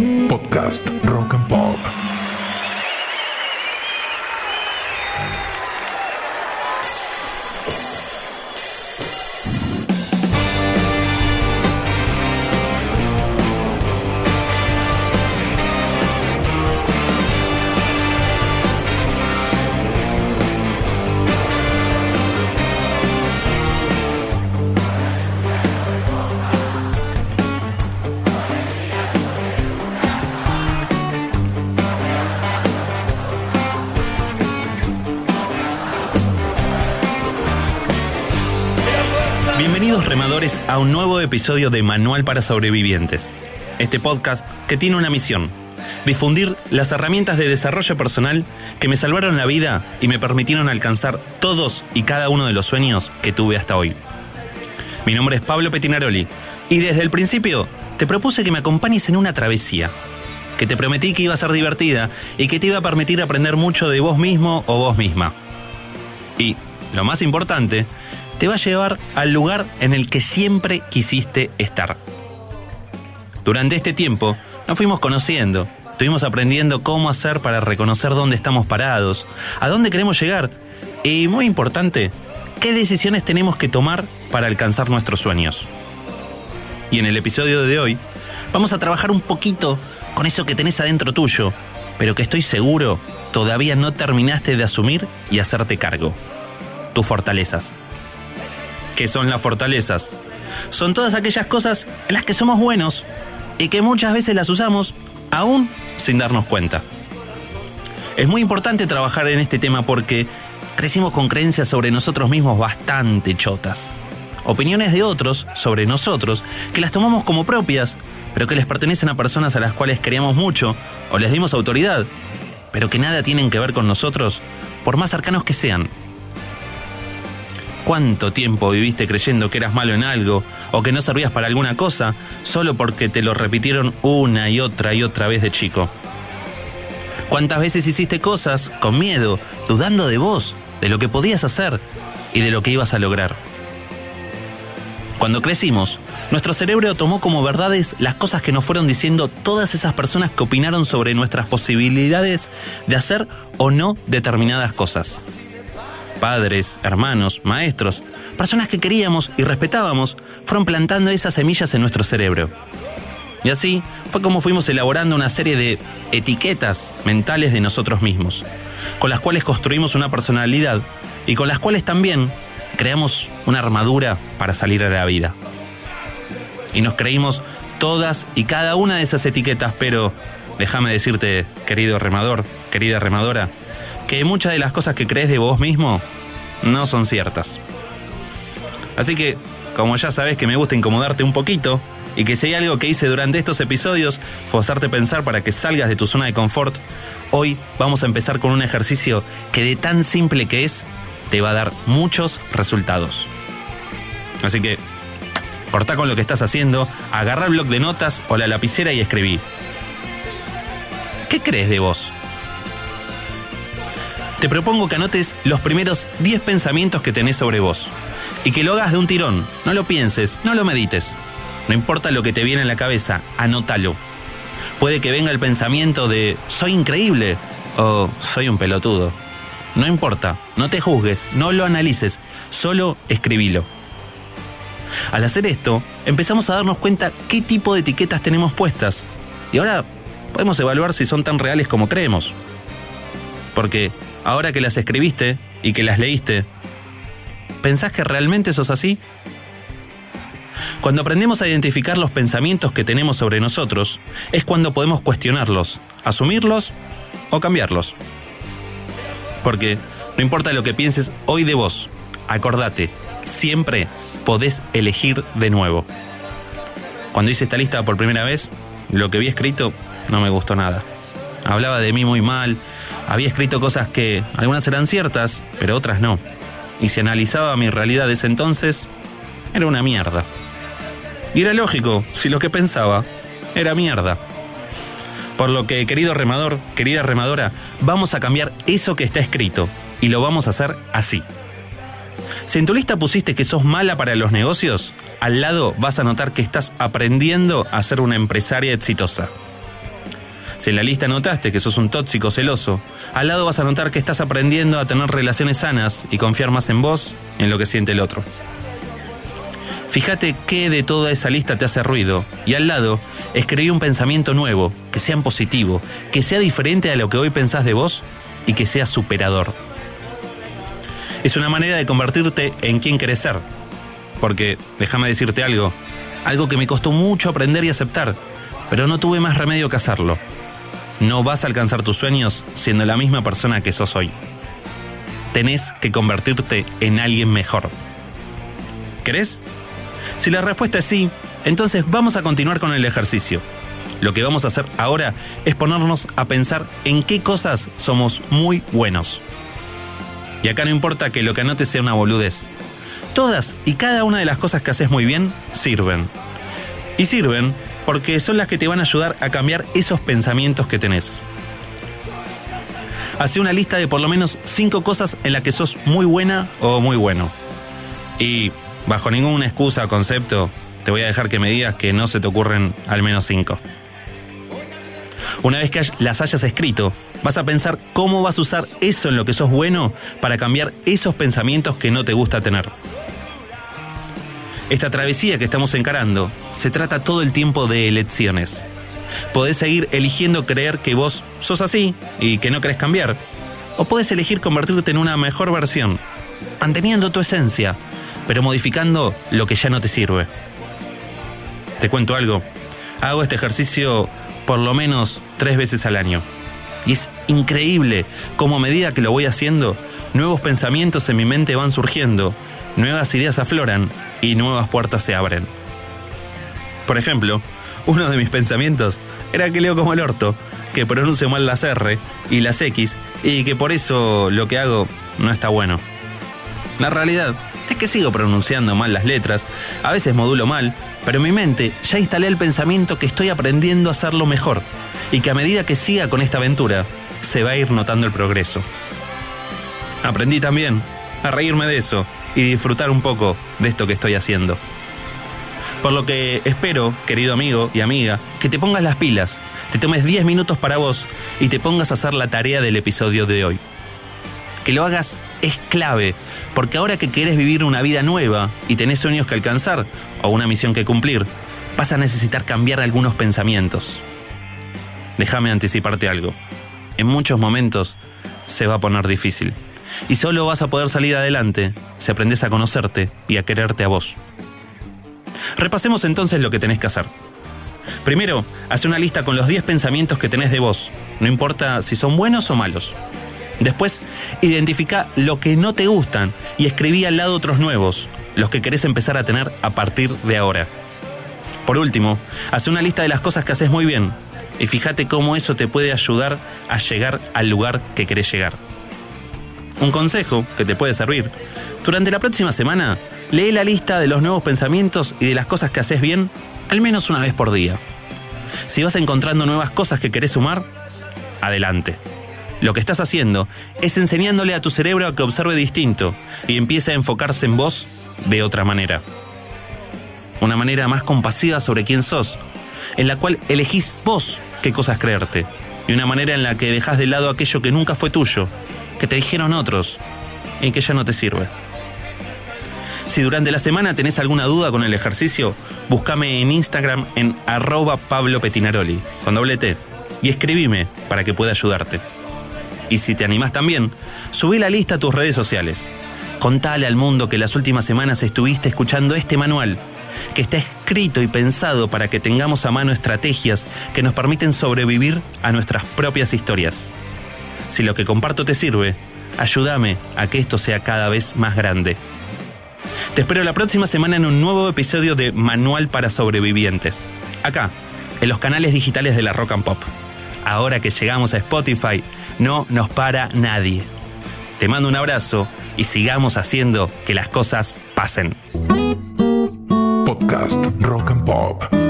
Podcast Rock Bienvenidos remadores a un nuevo episodio de Manual para Sobrevivientes. Este podcast que tiene una misión, difundir las herramientas de desarrollo personal que me salvaron la vida y me permitieron alcanzar todos y cada uno de los sueños que tuve hasta hoy. Mi nombre es Pablo Petinaroli y desde el principio te propuse que me acompañes en una travesía, que te prometí que iba a ser divertida y que te iba a permitir aprender mucho de vos mismo o vos misma. Y, lo más importante, te va a llevar al lugar en el que siempre quisiste estar. Durante este tiempo nos fuimos conociendo, estuvimos aprendiendo cómo hacer para reconocer dónde estamos parados, a dónde queremos llegar y, muy importante, qué decisiones tenemos que tomar para alcanzar nuestros sueños. Y en el episodio de hoy vamos a trabajar un poquito con eso que tenés adentro tuyo, pero que estoy seguro todavía no terminaste de asumir y hacerte cargo. Tus fortalezas. ¿Qué son las fortalezas? Son todas aquellas cosas en las que somos buenos y que muchas veces las usamos aún sin darnos cuenta. Es muy importante trabajar en este tema porque crecimos con creencias sobre nosotros mismos bastante chotas. Opiniones de otros sobre nosotros que las tomamos como propias, pero que les pertenecen a personas a las cuales queríamos mucho o les dimos autoridad, pero que nada tienen que ver con nosotros, por más cercanos que sean. ¿Cuánto tiempo viviste creyendo que eras malo en algo o que no servías para alguna cosa solo porque te lo repitieron una y otra y otra vez de chico? ¿Cuántas veces hiciste cosas con miedo, dudando de vos, de lo que podías hacer y de lo que ibas a lograr? Cuando crecimos, nuestro cerebro tomó como verdades las cosas que nos fueron diciendo todas esas personas que opinaron sobre nuestras posibilidades de hacer o no determinadas cosas padres, hermanos, maestros, personas que queríamos y respetábamos, fueron plantando esas semillas en nuestro cerebro. Y así fue como fuimos elaborando una serie de etiquetas mentales de nosotros mismos, con las cuales construimos una personalidad y con las cuales también creamos una armadura para salir a la vida. Y nos creímos todas y cada una de esas etiquetas, pero déjame decirte, querido remador, querida remadora, que muchas de las cosas que crees de vos mismo no son ciertas. Así que, como ya sabes que me gusta incomodarte un poquito, y que si hay algo que hice durante estos episodios fue hacerte pensar para que salgas de tu zona de confort, hoy vamos a empezar con un ejercicio que de tan simple que es, te va a dar muchos resultados. Así que, corta con lo que estás haciendo, agarra el bloc de notas o la lapicera y escribí. ¿Qué crees de vos? Te propongo que anotes los primeros 10 pensamientos que tenés sobre vos. Y que lo hagas de un tirón. No lo pienses, no lo medites. No importa lo que te viene en la cabeza, anótalo. Puede que venga el pensamiento de soy increíble o soy un pelotudo. No importa, no te juzgues, no lo analices, solo escribilo. Al hacer esto, empezamos a darnos cuenta qué tipo de etiquetas tenemos puestas. Y ahora podemos evaluar si son tan reales como creemos. Porque ahora que las escribiste y que las leíste, ¿pensás que realmente sos así? Cuando aprendemos a identificar los pensamientos que tenemos sobre nosotros, es cuando podemos cuestionarlos, asumirlos o cambiarlos. Porque no importa lo que pienses hoy de vos, acordate, siempre podés elegir de nuevo. Cuando hice esta lista por primera vez, lo que vi escrito no me gustó nada. Hablaba de mí muy mal, había escrito cosas que algunas eran ciertas, pero otras no. Y si analizaba mi realidad de ese entonces, era una mierda. Y era lógico, si lo que pensaba era mierda. Por lo que, querido remador, querida remadora, vamos a cambiar eso que está escrito y lo vamos a hacer así. Si en tu lista pusiste que sos mala para los negocios, al lado vas a notar que estás aprendiendo a ser una empresaria exitosa. Si en la lista notaste que sos un tóxico celoso, al lado vas a notar que estás aprendiendo a tener relaciones sanas y confiar más en vos y en lo que siente el otro. Fíjate qué de toda esa lista te hace ruido y al lado escribí un pensamiento nuevo, que sea positivo, que sea diferente a lo que hoy pensás de vos y que sea superador. Es una manera de convertirte en quien querés ser. Porque, déjame decirte algo, algo que me costó mucho aprender y aceptar, pero no tuve más remedio que hacerlo. No vas a alcanzar tus sueños siendo la misma persona que sos hoy. Tenés que convertirte en alguien mejor. ¿Querés? Si la respuesta es sí, entonces vamos a continuar con el ejercicio. Lo que vamos a hacer ahora es ponernos a pensar en qué cosas somos muy buenos. Y acá no importa que lo que anotes sea una boludez. Todas y cada una de las cosas que haces muy bien sirven. Y sirven porque son las que te van a ayudar a cambiar esos pensamientos que tenés. Hace una lista de por lo menos 5 cosas en las que sos muy buena o muy bueno. Y bajo ninguna excusa o concepto, te voy a dejar que me digas que no se te ocurren al menos 5. Una vez que las hayas escrito, vas a pensar cómo vas a usar eso en lo que sos bueno para cambiar esos pensamientos que no te gusta tener. Esta travesía que estamos encarando se trata todo el tiempo de elecciones. Podés seguir eligiendo creer que vos sos así y que no querés cambiar. O podés elegir convertirte en una mejor versión, manteniendo tu esencia, pero modificando lo que ya no te sirve. Te cuento algo. Hago este ejercicio por lo menos tres veces al año. Y es increíble cómo a medida que lo voy haciendo, nuevos pensamientos en mi mente van surgiendo, nuevas ideas afloran y nuevas puertas se abren. Por ejemplo, uno de mis pensamientos era que leo como el orto, que pronuncio mal las R y las X y que por eso lo que hago no está bueno. La realidad es que sigo pronunciando mal las letras, a veces modulo mal, pero en mi mente ya instalé el pensamiento que estoy aprendiendo a hacerlo mejor y que a medida que siga con esta aventura, se va a ir notando el progreso. Aprendí también a reírme de eso y disfrutar un poco de esto que estoy haciendo. Por lo que espero, querido amigo y amiga, que te pongas las pilas, te tomes 10 minutos para vos y te pongas a hacer la tarea del episodio de hoy. Que lo hagas es clave, porque ahora que querés vivir una vida nueva y tenés sueños que alcanzar o una misión que cumplir, vas a necesitar cambiar algunos pensamientos. Déjame anticiparte algo. En muchos momentos se va a poner difícil. Y solo vas a poder salir adelante si aprendes a conocerte y a quererte a vos. Repasemos entonces lo que tenés que hacer. Primero, haz una lista con los 10 pensamientos que tenés de vos, no importa si son buenos o malos. Después, identifica lo que no te gustan y escribí al lado otros nuevos, los que querés empezar a tener a partir de ahora. Por último, haz una lista de las cosas que haces muy bien y fíjate cómo eso te puede ayudar a llegar al lugar que querés llegar. Un consejo que te puede servir. Durante la próxima semana, lee la lista de los nuevos pensamientos y de las cosas que haces bien al menos una vez por día. Si vas encontrando nuevas cosas que querés sumar, adelante. Lo que estás haciendo es enseñándole a tu cerebro a que observe distinto y empiece a enfocarse en vos de otra manera. Una manera más compasiva sobre quién sos, en la cual elegís vos qué cosas creerte, y una manera en la que dejas de lado aquello que nunca fue tuyo que te dijeron otros y que ya no te sirve. Si durante la semana tenés alguna duda con el ejercicio, búscame en Instagram en arroba Pablo Petinaroli, con doble T, y escribime para que pueda ayudarte. Y si te animás también, subí la lista a tus redes sociales. Contale al mundo que las últimas semanas estuviste escuchando este manual, que está escrito y pensado para que tengamos a mano estrategias que nos permiten sobrevivir a nuestras propias historias. Si lo que comparto te sirve, ayúdame a que esto sea cada vez más grande. Te espero la próxima semana en un nuevo episodio de Manual para Sobrevivientes. Acá, en los canales digitales de la Rock and Pop. Ahora que llegamos a Spotify, no nos para nadie. Te mando un abrazo y sigamos haciendo que las cosas pasen. Podcast Rock and Pop.